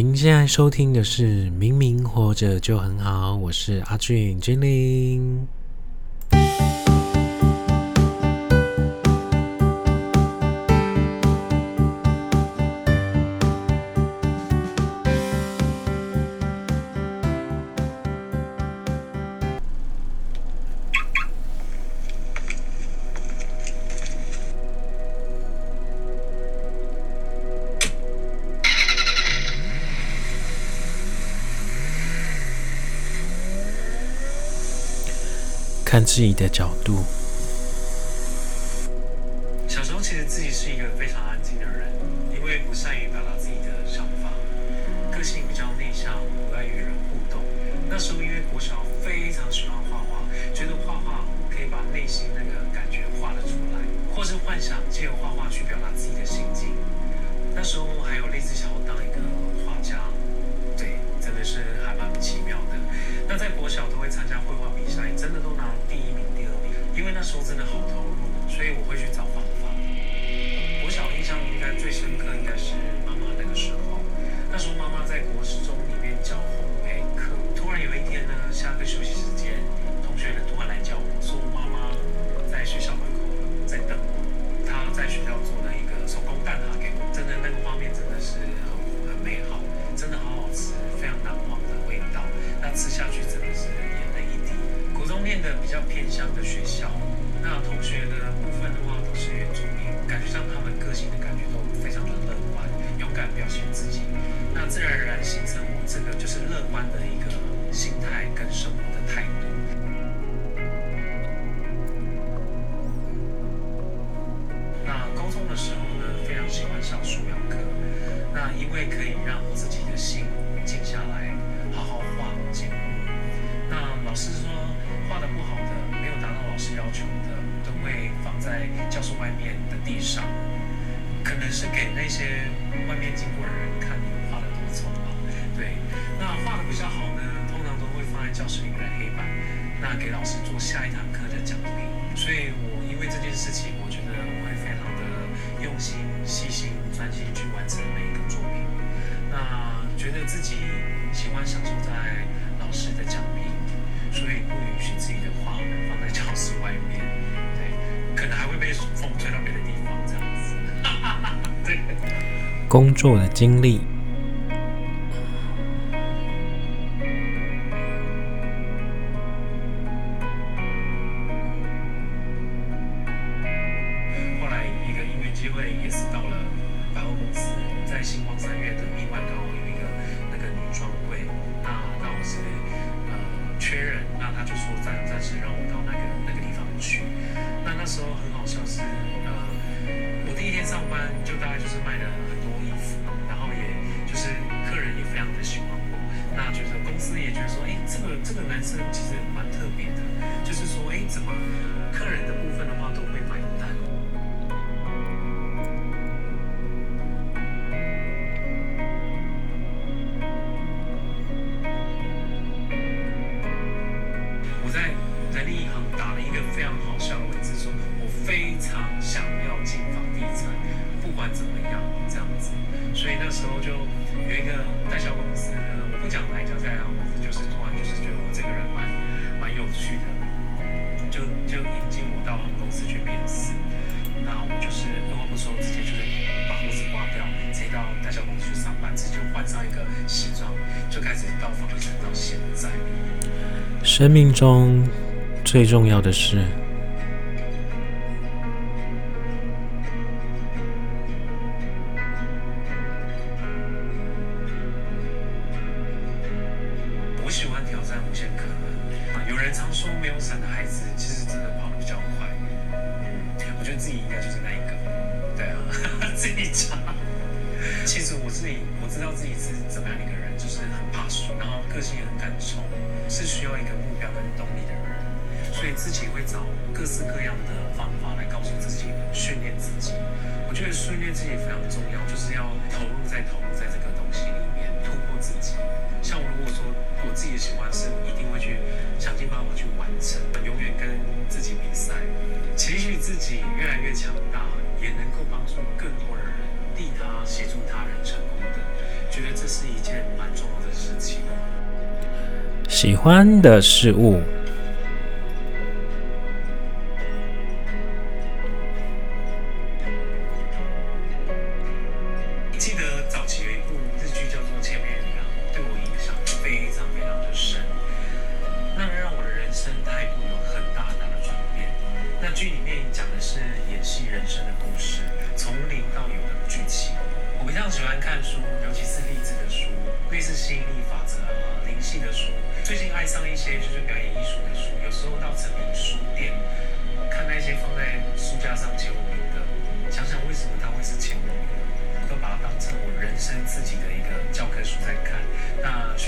您现在收听的是《明明活着就很好》，我是阿俊精灵。自己的角度。小时候其实自己是一个非常安静的人，因为不善于表达自己的想法，个性比较内向，不爱与人互动。那时候因为国小非常喜欢画画，觉得画画可以把内心那个感觉画了出来，或是幻想借由画画去表达观的一个心态跟生活的态度。那高中的时候呢，非常喜欢上素描课，那因为可以让自己的心静下来，好好画静物。那老师说画的不好的，没有达到老师要求的，都会放在教室外面的地上，可能是给那些外面经过的人看你们画的多丑。对，那画的比较好呢，通常都会放在教室里面的黑板，那给老师做下一堂课的奖励。所以我因为这件事情，我觉得我会非常的用心、细心、专心去完成每一个作品。那觉得自己喜欢享受在老师的奖励，所以不允许自己的画放在教室外面，对，可能还会被风吹到别的地方这样子。对。工作的经历，这个男生其实蛮特别的，就是说，哎，怎么客人的部分的话都会买单。到大小公司去上班，自己就换上一个西装，就开始到房地产到现在。生命中最重要的是，个性也很敢冲，是需要一个目标跟动力的人。所以自己会找各式各样的方法来告诉自己训练自己。我觉得训练自己非常重要，就是要投入在投入在这个东西里面，突破自己。像我如果说我自己的喜欢是，一定会去想尽办法去完成，永远跟自己比赛，期许自己越来越强大，也能够帮助更多的人，利他协助他人成功的，觉得这是一件蛮重要的事情。喜欢的事物。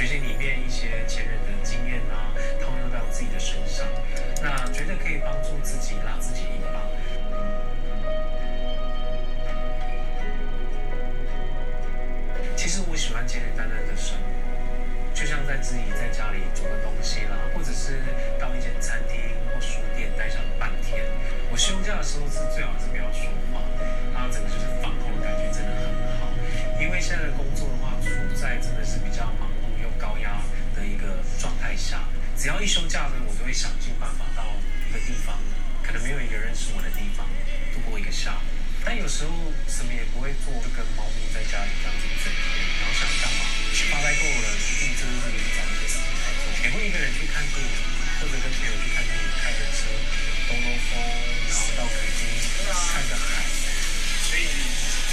学习里面一些前人的经验啊，套用到自己的身上，那绝对可以帮助自己拉自己一把。其实我喜欢简简单单的生活，就像在自己在家里煮个东西啦，或者是到一间餐厅或书店待上半天。我休假的时候是最好是不要说话，然后整个就是放空的感觉真的很好。因为现在的工作的话，处在真的是比较忙的一个状态下，只要一休假呢，我就会想尽办法到一个地方，可能没有一个认识我的地方，度过一个下午。但有时候什么也不会做，就跟猫咪在家里这样子一整天，然后想干嘛，发呆够了，一定就是自己去找一些事情来做。也会一个人去看电影，或者跟朋友去看电影，开着车兜兜风，然后到垦丁看着海。所以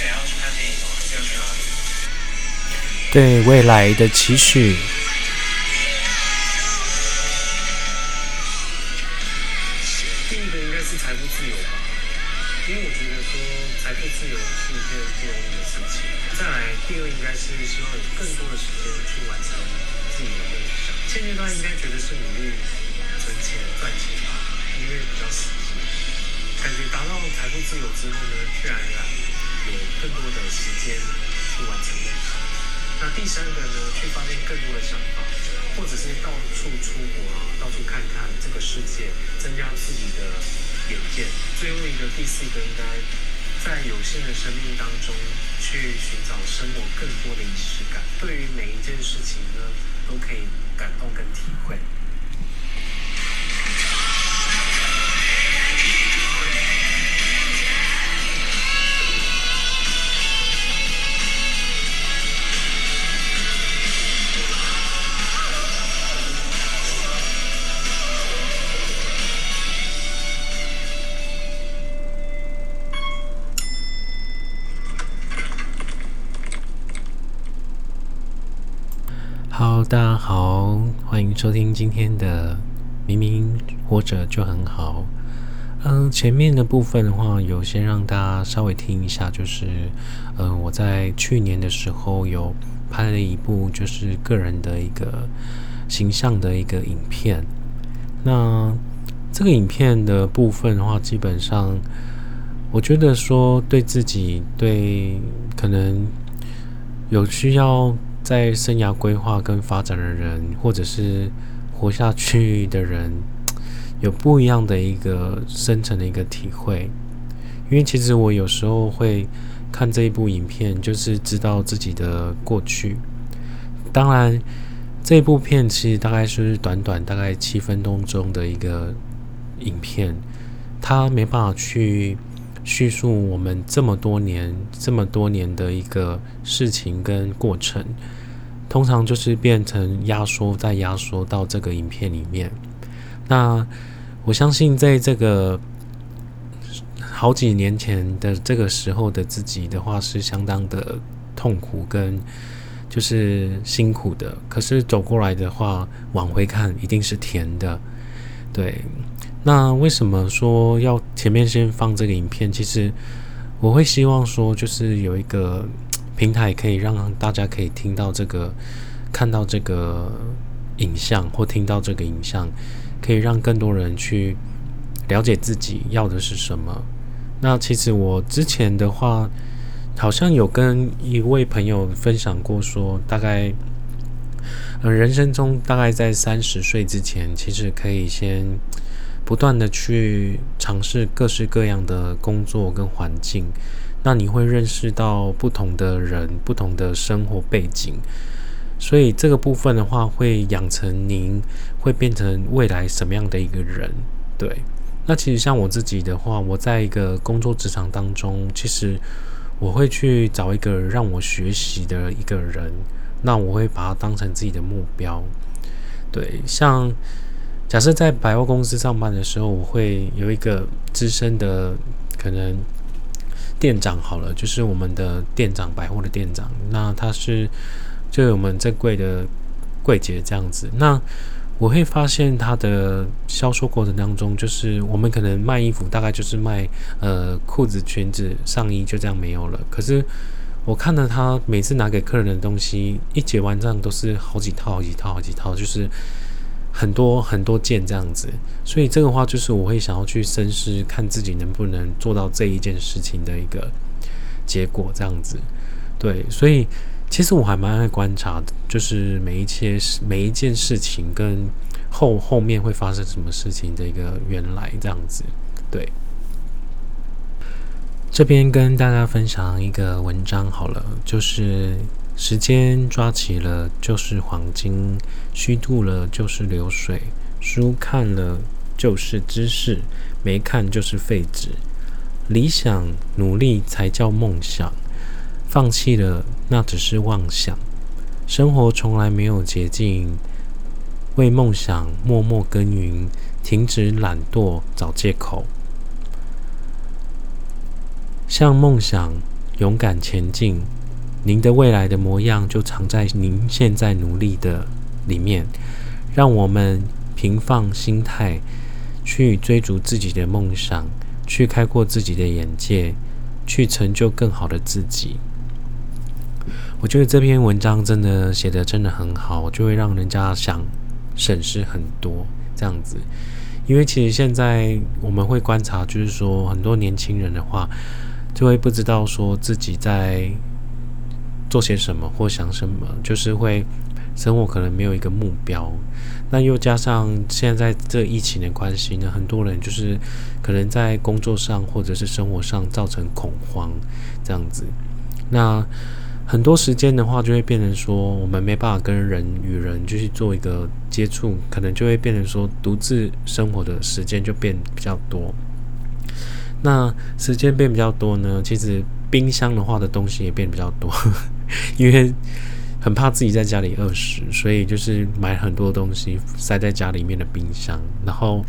等下要去看电影吗？是要去哪里？对未来的期许。由吧，因为我觉得说财富自由是一件不容易的事情。再来，第二应该是希望有更多的时间去完成自己的梦想。现阶段应该觉得是努力存钱赚钱吧，因为比较实际。感觉达到财富自由之后呢，自然而然有更多的时间去完成梦想。那第三个呢，去发现更多的想法，或者是到处出国啊，到处看看这个世界，增加自己的眼见。最后一个，第四个应该在有限的生命当中去寻找生活更多的仪式感，对于每一件事情呢，都可以感动跟体会。收听今天的《明明活着就很好》。嗯，前面的部分的话，有先让大家稍微听一下，就是嗯，我在去年的时候有拍了一部就是个人的一个形象的一个影片。那这个影片的部分的话，基本上我觉得说对自己对可能有需要。在生涯规划跟发展的人，或者是活下去的人，有不一样的一个深层的一个体会。因为其实我有时候会看这一部影片，就是知道自己的过去。当然，这部片其实大概是短短大概七分钟中的一个影片，它没办法去叙述我们这么多年、这么多年的一个事情跟过程。通常就是变成压缩，再压缩到这个影片里面。那我相信，在这个好几年前的这个时候的自己的话，是相当的痛苦跟就是辛苦的。可是走过来的话，往回看一定是甜的。对，那为什么说要前面先放这个影片？其实我会希望说，就是有一个。平台可以让大家可以听到这个、看到这个影像，或听到这个影像，可以让更多人去了解自己要的是什么。那其实我之前的话，好像有跟一位朋友分享过，说大概呃人生中大概在三十岁之前，其实可以先不断的去尝试各式各样的工作跟环境。那你会认识到不同的人、不同的生活背景，所以这个部分的话，会养成您会变成未来什么样的一个人。对，那其实像我自己的话，我在一个工作职场当中，其实我会去找一个让我学习的一个人，那我会把它当成自己的目标。对，像假设在百货公司上班的时候，我会有一个资深的可能店长好了，就是我们的店长，百货的店长。那他是就我们这柜的柜姐这样子。那我会发现他的销售过程当中，就是我们可能卖衣服，大概就是卖呃裤子、裙子、上衣，就这样没有了。可是我看到他每次拿给客人的东西，一结完账都是好几套、好几套、好几套，就是很多很多件这样子。所以这个话就是我会想要去深思，看自己能不能做到这一件事情的一个结果这样子。对，所以其实我还蛮爱观察的，就是每一切每一件事情跟后后面会发生什么事情的一个原来这样子。对。这边跟大家分享一个文章好了，就是时间抓起了就是黄金，虚度了就是流水，书看了就是知识，没看就是废纸。理想努力才叫梦想，放弃了那只是妄想。生活从来没有捷径，为梦想默默耕耘，停止懒惰找借口。向梦想勇敢前进，您的未来的模样就藏在您现在努力的里面。让我们平放心态，去追逐自己的梦想，去开阔自己的眼界，去成就更好的自己。我觉得这篇文章真的写的真的很好，就会让人家想审视很多这样子。因为其实现在我们会观察，就是说很多年轻人的话。就会不知道说自己在做些什么或想什么，就是会生活可能没有一个目标。那又加上现在这疫情的关系呢，很多人就是可能在工作上或者是生活上造成恐慌这样子。那很多时间的话，就会变成说我们没办法跟人与人就去做一个接触，可能就会变成说独自生活的时间就变比较多。那时间变比较多呢，其实冰箱的话的东西也变比较多，因为很怕自己在家里饿死，所以就是买很多东西塞在家里面的冰箱，然后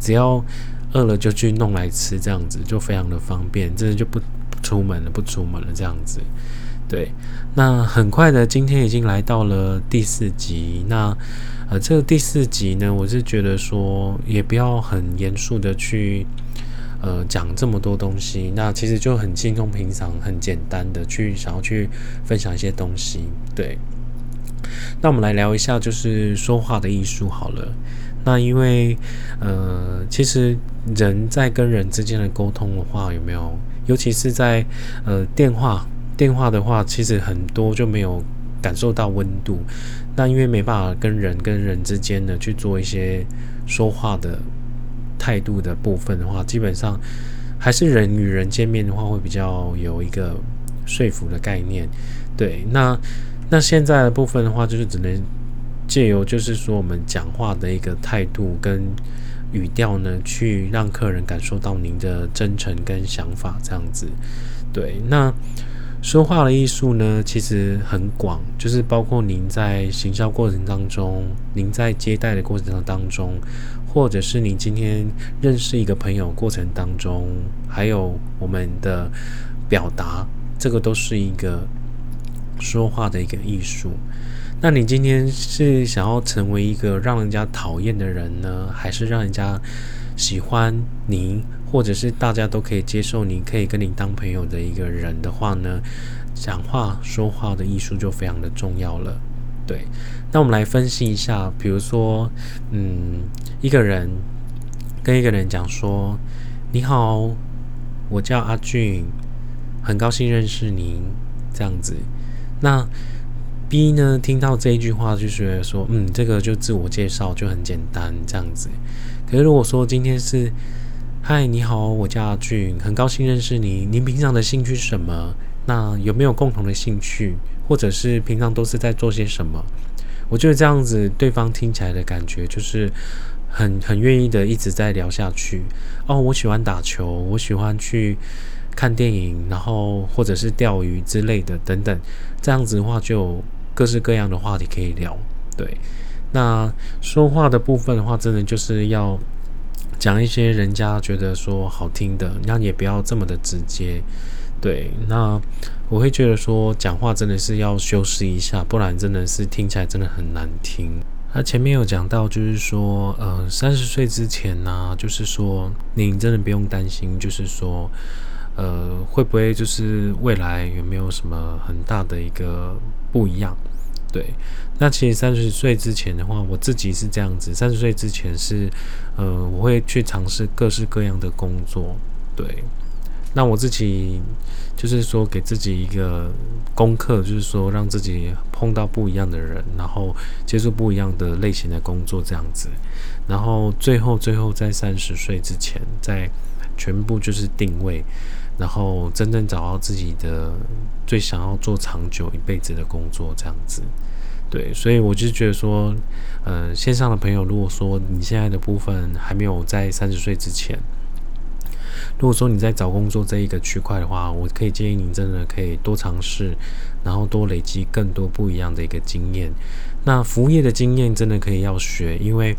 只要饿了就去弄来吃，这样子就非常的方便，真的就不出门了，不出门了这样子。对，那很快的，今天已经来到了第四集。那呃，这个第四集呢，我是觉得说也不要很严肃的去。呃，讲这么多东西，那其实就很轻松平常、很简单的去想要去分享一些东西。对，那我们来聊一下，就是说话的艺术好了。那因为呃，其实人在跟人之间的沟通的话，有没有？尤其是在呃电话电话的话，其实很多就没有感受到温度。那因为没办法跟人跟人之间的去做一些说话的。态度的部分的话，基本上还是人与人见面的话，会比较有一个说服的概念。对，那那现在的部分的话，就是只能借由就是说我们讲话的一个态度跟语调呢，去让客人感受到您的真诚跟想法这样子。对，那说话的艺术呢，其实很广，就是包括您在行销过程当中，您在接待的过程当中。或者是你今天认识一个朋友过程当中，还有我们的表达，这个都是一个说话的一个艺术。那你今天是想要成为一个让人家讨厌的人呢，还是让人家喜欢你，或者是大家都可以接受你，可以跟你当朋友的一个人的话呢？讲话说话的艺术就非常的重要了。对，那我们来分析一下，比如说，嗯，一个人跟一个人讲说：“你好，我叫阿俊，很高兴认识您。”这样子，那 B 呢听到这一句话就觉得说：“嗯，这个就自我介绍就很简单，这样子。”可是如果说今天是嗨，你好，我叫阿俊，很高兴认识你。您平常的兴趣是什么？那有没有共同的兴趣，或者是平常都是在做些什么？我觉得这样子，对方听起来的感觉就是很很愿意的一直在聊下去。哦，我喜欢打球，我喜欢去看电影，然后或者是钓鱼之类的等等。这样子的话，就有各式各样的话题可以聊。对，那说话的部分的话，真的就是要。讲一些人家觉得说好听的，那也不要这么的直接，对。那我会觉得说讲话真的是要修饰一下，不然真的是听起来真的很难听。他前面有讲到，就是说，呃，三十岁之前呢，就是说你真的不用担心，就是说，呃，会不会就是未来有没有什么很大的一个不一样？对，那其实三十岁之前的话，我自己是这样子。三十岁之前是，呃，我会去尝试各式各样的工作。对，那我自己就是说给自己一个功课，就是说让自己碰到不一样的人，然后接触不一样的类型的工作这样子。然后最后最后在三十岁之前，在全部就是定位，然后真正找到自己的。最想要做长久一辈子的工作，这样子，对，所以我就觉得说，呃，线上的朋友，如果说你现在的部分还没有在三十岁之前，如果说你在找工作这一个区块的话，我可以建议你真的可以多尝试，然后多累积更多不一样的一个经验。那服务业的经验真的可以要学，因为。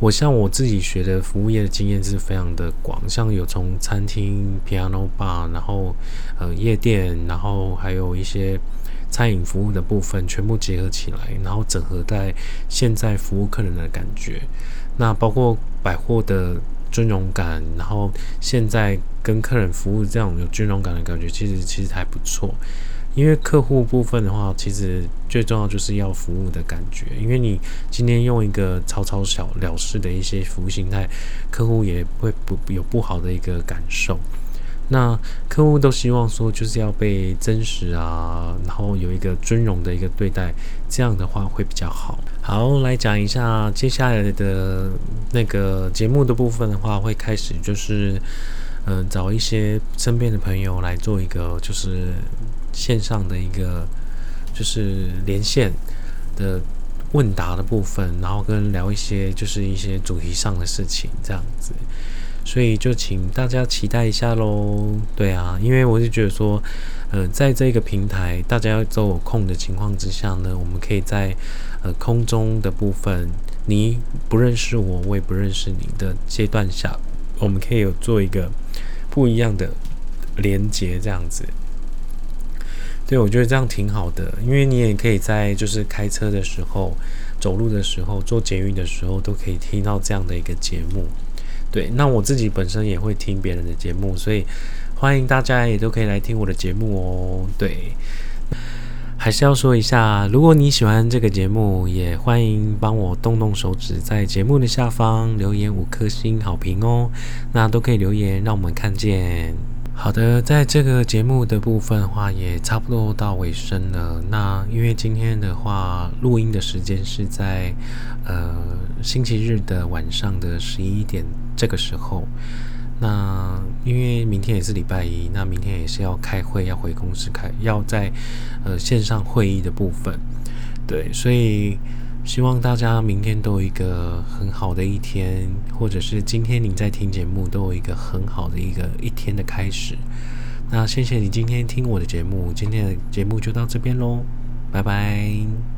我像我自己学的服务业的经验是非常的广，像有从餐厅、piano bar，然后呃夜店，然后还有一些餐饮服务的部分，全部结合起来，然后整合在现在服务客人的感觉。那包括百货的尊荣感，然后现在跟客人服务这样有尊荣感的感觉，其实其实还不错。因为客户部分的话，其实最重要就是要服务的感觉。因为你今天用一个草草小了事的一些服务形态，客户也会不有不好的一个感受。那客户都希望说，就是要被真实啊，然后有一个尊荣的一个对待，这样的话会比较好。好，来讲一下接下来的那个节目的部分的话，会开始就是，嗯，找一些身边的朋友来做一个就是。线上的一个就是连线的问答的部分，然后跟聊一些就是一些主题上的事情这样子，所以就请大家期待一下喽。对啊，因为我是觉得说，呃，在这个平台大家要都有空的情况之下呢，我们可以在呃空中的部分，你不认识我，我也不认识你的阶段下，我们可以有做一个不一样的连接这样子。对，我觉得这样挺好的，因为你也可以在就是开车的时候、走路的时候、做捷运的时候，都可以听到这样的一个节目。对，那我自己本身也会听别人的节目，所以欢迎大家也都可以来听我的节目哦。对，还是要说一下，如果你喜欢这个节目，也欢迎帮我动动手指，在节目的下方留言五颗星好评哦。那都可以留言，让我们看见。好的，在这个节目的部分的话，也差不多到尾声了。那因为今天的话，录音的时间是在呃星期日的晚上的十一点这个时候。那因为明天也是礼拜一，那明天也是要开会，要回公司开，要在呃线上会议的部分。对，所以。希望大家明天都有一个很好的一天，或者是今天你在听节目都有一个很好的一个一天的开始。那谢谢你今天听我的节目，今天的节目就到这边喽，拜拜。